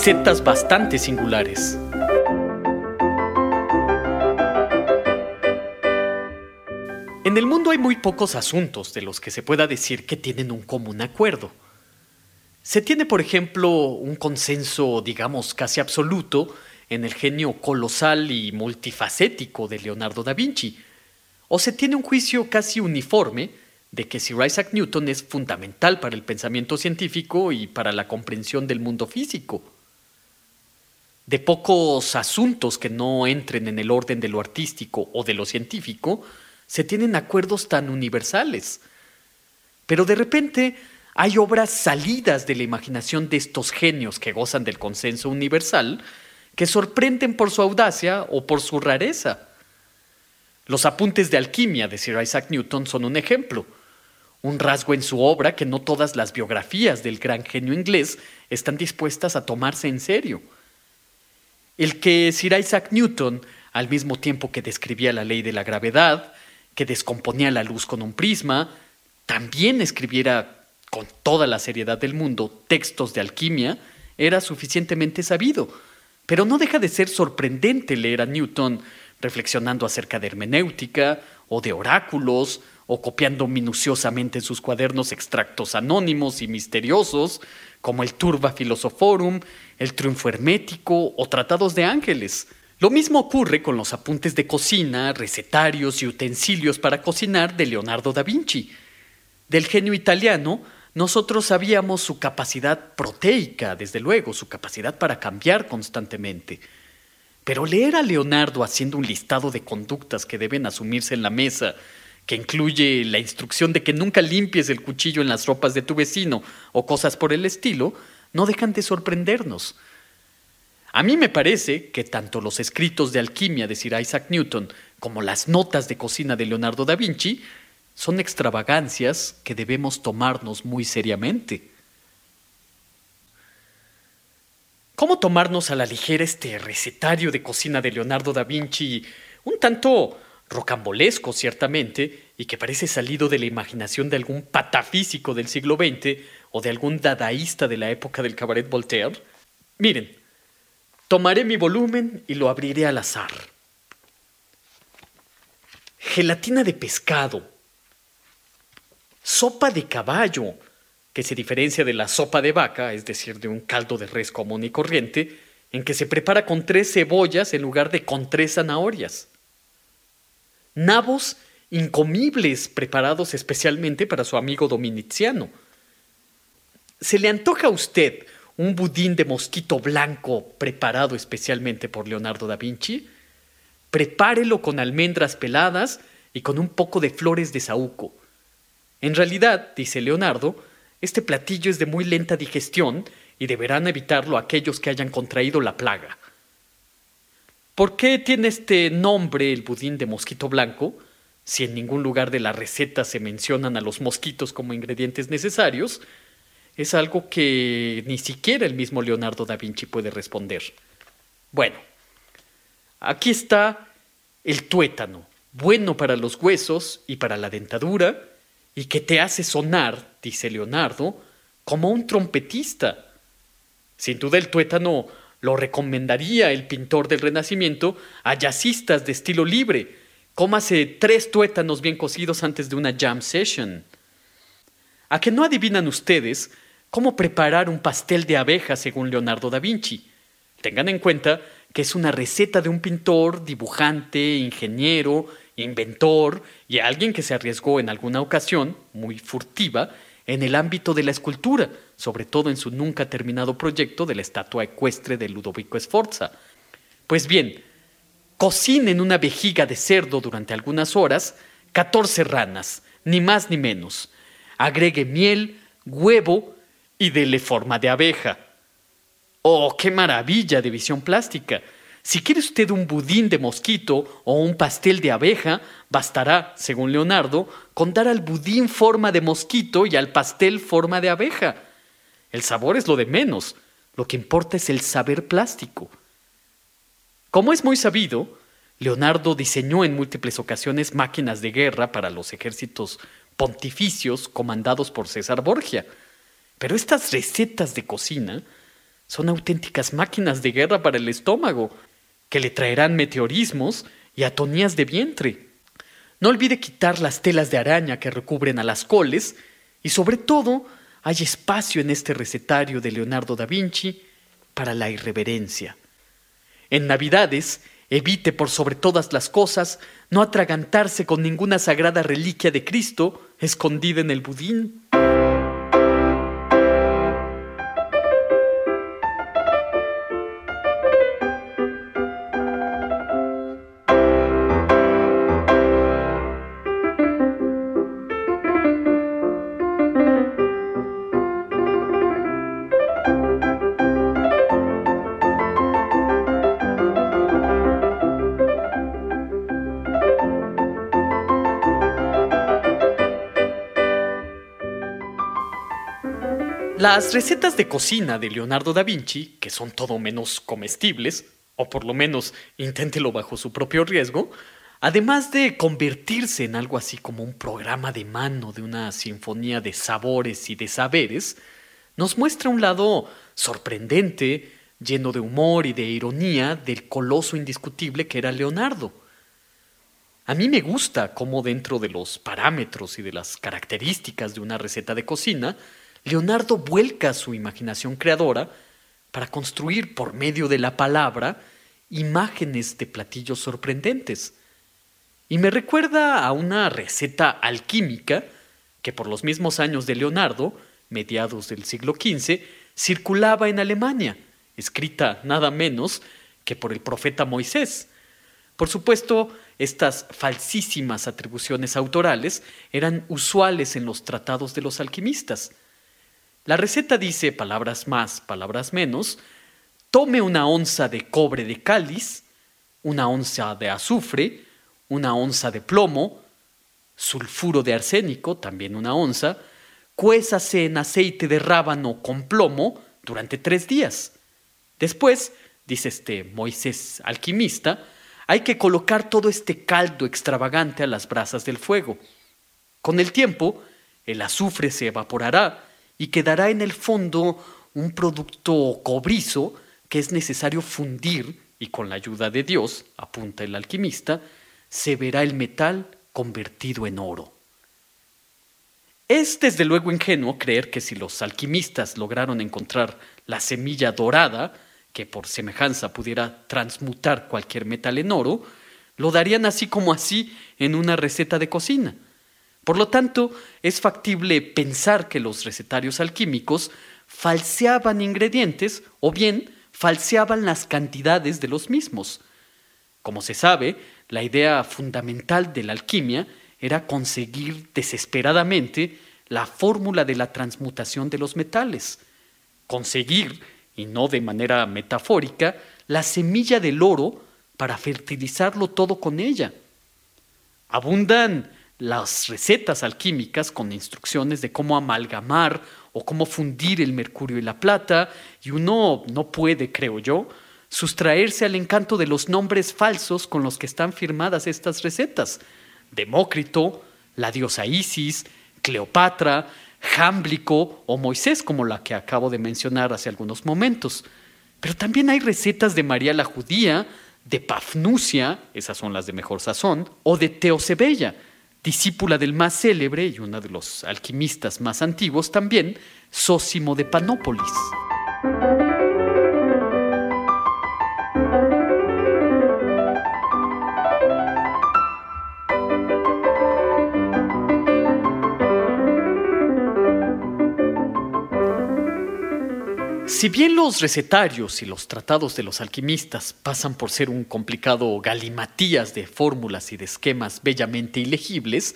Recetas bastante singulares. En el mundo hay muy pocos asuntos de los que se pueda decir que tienen un común acuerdo. Se tiene, por ejemplo, un consenso, digamos, casi absoluto en el genio colosal y multifacético de Leonardo da Vinci, o se tiene un juicio casi uniforme de que Sir Isaac Newton es fundamental para el pensamiento científico y para la comprensión del mundo físico. De pocos asuntos que no entren en el orden de lo artístico o de lo científico, se tienen acuerdos tan universales. Pero de repente hay obras salidas de la imaginación de estos genios que gozan del consenso universal que sorprenden por su audacia o por su rareza. Los apuntes de alquimia de Sir Isaac Newton son un ejemplo, un rasgo en su obra que no todas las biografías del gran genio inglés están dispuestas a tomarse en serio. El que Sir Isaac Newton, al mismo tiempo que describía la ley de la gravedad, que descomponía la luz con un prisma, también escribiera con toda la seriedad del mundo textos de alquimia, era suficientemente sabido. Pero no deja de ser sorprendente leer a Newton reflexionando acerca de hermenéutica o de oráculos o copiando minuciosamente en sus cuadernos extractos anónimos y misteriosos como el Turba Philosophorum, el Triunfo Hermético o Tratados de Ángeles. Lo mismo ocurre con los apuntes de cocina, recetarios y utensilios para cocinar de Leonardo da Vinci. Del genio italiano, nosotros sabíamos su capacidad proteica, desde luego, su capacidad para cambiar constantemente. Pero leer a Leonardo haciendo un listado de conductas que deben asumirse en la mesa, que incluye la instrucción de que nunca limpies el cuchillo en las ropas de tu vecino o cosas por el estilo, no dejan de sorprendernos. A mí me parece que tanto los escritos de alquimia de Sir Isaac Newton como las notas de cocina de Leonardo da Vinci son extravagancias que debemos tomarnos muy seriamente. ¿Cómo tomarnos a la ligera este recetario de cocina de Leonardo da Vinci, un tanto rocambolesco ciertamente, y que parece salido de la imaginación de algún patafísico del siglo XX o de algún dadaísta de la época del cabaret Voltaire? Miren, Tomaré mi volumen y lo abriré al azar. Gelatina de pescado. Sopa de caballo, que se diferencia de la sopa de vaca, es decir, de un caldo de res común y corriente, en que se prepara con tres cebollas en lugar de con tres zanahorias. Nabos incomibles preparados especialmente para su amigo dominiziano. ¿Se le antoja a usted un budín de mosquito blanco preparado especialmente por Leonardo da Vinci, prepárelo con almendras peladas y con un poco de flores de saúco. En realidad, dice Leonardo, este platillo es de muy lenta digestión y deberán evitarlo aquellos que hayan contraído la plaga. ¿Por qué tiene este nombre el budín de mosquito blanco? Si en ningún lugar de la receta se mencionan a los mosquitos como ingredientes necesarios, es algo que ni siquiera el mismo Leonardo da Vinci puede responder. Bueno, aquí está el tuétano, bueno para los huesos y para la dentadura, y que te hace sonar, dice Leonardo, como un trompetista. Sin duda el tuétano lo recomendaría el pintor del Renacimiento a jazzistas de estilo libre. Cómase tres tuétanos bien cocidos antes de una jam session. ¿A que no adivinan ustedes cómo preparar un pastel de abejas según Leonardo da Vinci? Tengan en cuenta que es una receta de un pintor, dibujante, ingeniero, inventor y alguien que se arriesgó en alguna ocasión, muy furtiva, en el ámbito de la escultura, sobre todo en su nunca terminado proyecto de la estatua ecuestre de Ludovico Sforza. Pues bien, cocina en una vejiga de cerdo durante algunas horas 14 ranas, ni más ni menos, agregue miel, huevo y dele forma de abeja. ¡Oh, qué maravilla de visión plástica! Si quiere usted un budín de mosquito o un pastel de abeja, bastará, según Leonardo, con dar al budín forma de mosquito y al pastel forma de abeja. El sabor es lo de menos, lo que importa es el saber plástico. Como es muy sabido, Leonardo diseñó en múltiples ocasiones máquinas de guerra para los ejércitos pontificios comandados por César Borgia. Pero estas recetas de cocina son auténticas máquinas de guerra para el estómago, que le traerán meteorismos y atonías de vientre. No olvide quitar las telas de araña que recubren a las coles y sobre todo hay espacio en este recetario de Leonardo da Vinci para la irreverencia. En Navidades, evite por sobre todas las cosas no atragantarse con ninguna sagrada reliquia de Cristo escondida en el budín. Las recetas de cocina de Leonardo da Vinci, que son todo menos comestibles, o por lo menos inténtelo bajo su propio riesgo, además de convertirse en algo así como un programa de mano de una sinfonía de sabores y de saberes, nos muestra un lado sorprendente, lleno de humor y de ironía del coloso indiscutible que era Leonardo. A mí me gusta cómo dentro de los parámetros y de las características de una receta de cocina, Leonardo vuelca su imaginación creadora para construir por medio de la palabra imágenes de platillos sorprendentes. Y me recuerda a una receta alquímica que por los mismos años de Leonardo, mediados del siglo XV, circulaba en Alemania, escrita nada menos que por el profeta Moisés. Por supuesto, estas falsísimas atribuciones autorales eran usuales en los tratados de los alquimistas. La receta dice, palabras más, palabras menos, tome una onza de cobre de cáliz, una onza de azufre, una onza de plomo, sulfuro de arsénico, también una onza, cuésase en aceite de rábano con plomo durante tres días. Después, dice este Moisés alquimista, hay que colocar todo este caldo extravagante a las brasas del fuego. Con el tiempo, el azufre se evaporará y quedará en el fondo un producto cobrizo que es necesario fundir y con la ayuda de Dios, apunta el alquimista, se verá el metal convertido en oro. Es desde luego ingenuo creer que si los alquimistas lograron encontrar la semilla dorada, que por semejanza pudiera transmutar cualquier metal en oro, lo darían así como así en una receta de cocina. Por lo tanto, es factible pensar que los recetarios alquímicos falseaban ingredientes o bien falseaban las cantidades de los mismos. Como se sabe, la idea fundamental de la alquimia era conseguir desesperadamente la fórmula de la transmutación de los metales, conseguir, y no de manera metafórica, la semilla del oro para fertilizarlo todo con ella. Abundan las recetas alquímicas con instrucciones de cómo amalgamar o cómo fundir el mercurio y la plata, y uno no puede, creo yo, sustraerse al encanto de los nombres falsos con los que están firmadas estas recetas. Demócrito, la diosa Isis, Cleopatra, Jámblico o Moisés, como la que acabo de mencionar hace algunos momentos. Pero también hay recetas de María la Judía, de Pafnucia, esas son las de mejor sazón, o de Teosebella, discípula del más célebre y uno de los alquimistas más antiguos también, Sósimo de Panópolis. Si bien los recetarios y los tratados de los alquimistas pasan por ser un complicado galimatías de fórmulas y de esquemas bellamente ilegibles,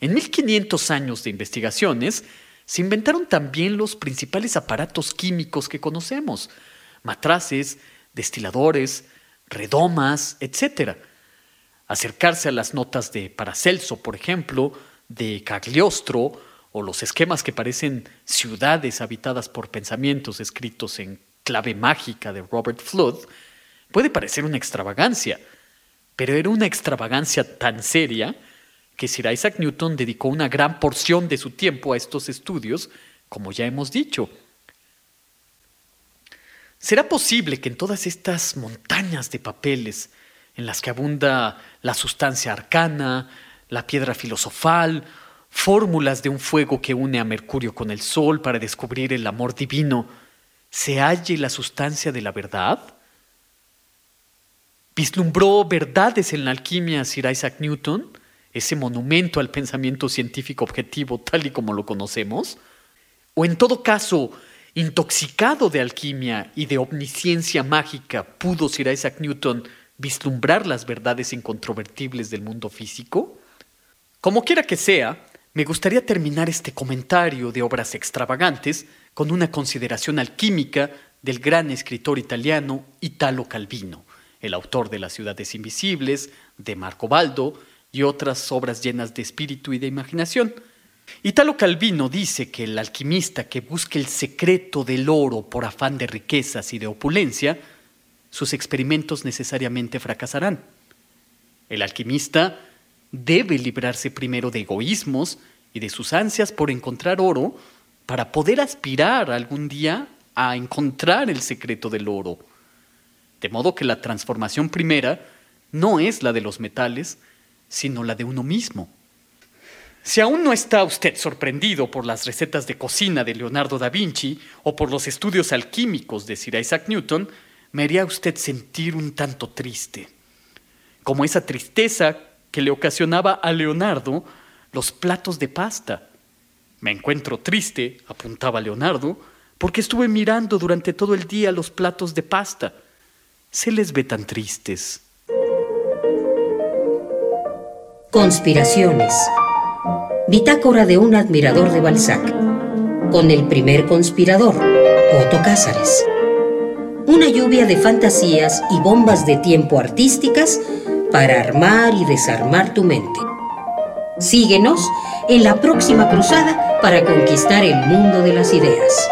En 1500 años de investigaciones, se inventaron también los principales aparatos químicos que conocemos, matraces, destiladores, redomas, etc. Acercarse a las notas de Paracelso, por ejemplo, de Cagliostro, o los esquemas que parecen ciudades habitadas por pensamientos escritos en clave mágica de Robert Flood, puede parecer una extravagancia, pero era una extravagancia tan seria que Sir Isaac Newton dedicó una gran porción de su tiempo a estos estudios, como ya hemos dicho. ¿Será posible que en todas estas montañas de papeles, en las que abunda la sustancia arcana, la piedra filosofal, fórmulas de un fuego que une a Mercurio con el Sol para descubrir el amor divino, se halle la sustancia de la verdad? ¿Vislumbró verdades en la alquimia Sir Isaac Newton? ese monumento al pensamiento científico objetivo tal y como lo conocemos? ¿O en todo caso, intoxicado de alquimia y de omnisciencia mágica, pudo Sir Isaac Newton vislumbrar las verdades incontrovertibles del mundo físico? Como quiera que sea, me gustaría terminar este comentario de obras extravagantes con una consideración alquímica del gran escritor italiano Italo Calvino, el autor de Las ciudades invisibles, de Marco Baldo, y otras obras llenas de espíritu y de imaginación. Italo Calvino dice que el alquimista que busque el secreto del oro por afán de riquezas y de opulencia, sus experimentos necesariamente fracasarán. El alquimista debe librarse primero de egoísmos y de sus ansias por encontrar oro para poder aspirar algún día a encontrar el secreto del oro. De modo que la transformación primera no es la de los metales, sino la de uno mismo. Si aún no está usted sorprendido por las recetas de cocina de Leonardo da Vinci o por los estudios alquímicos de Sir Isaac Newton, me haría usted sentir un tanto triste, como esa tristeza que le ocasionaba a Leonardo los platos de pasta. Me encuentro triste, apuntaba Leonardo, porque estuve mirando durante todo el día los platos de pasta. Se les ve tan tristes. Conspiraciones. Bitácora de un admirador de Balzac. Con el primer conspirador, Otto Cázares. Una lluvia de fantasías y bombas de tiempo artísticas para armar y desarmar tu mente. Síguenos en la próxima cruzada para conquistar el mundo de las ideas.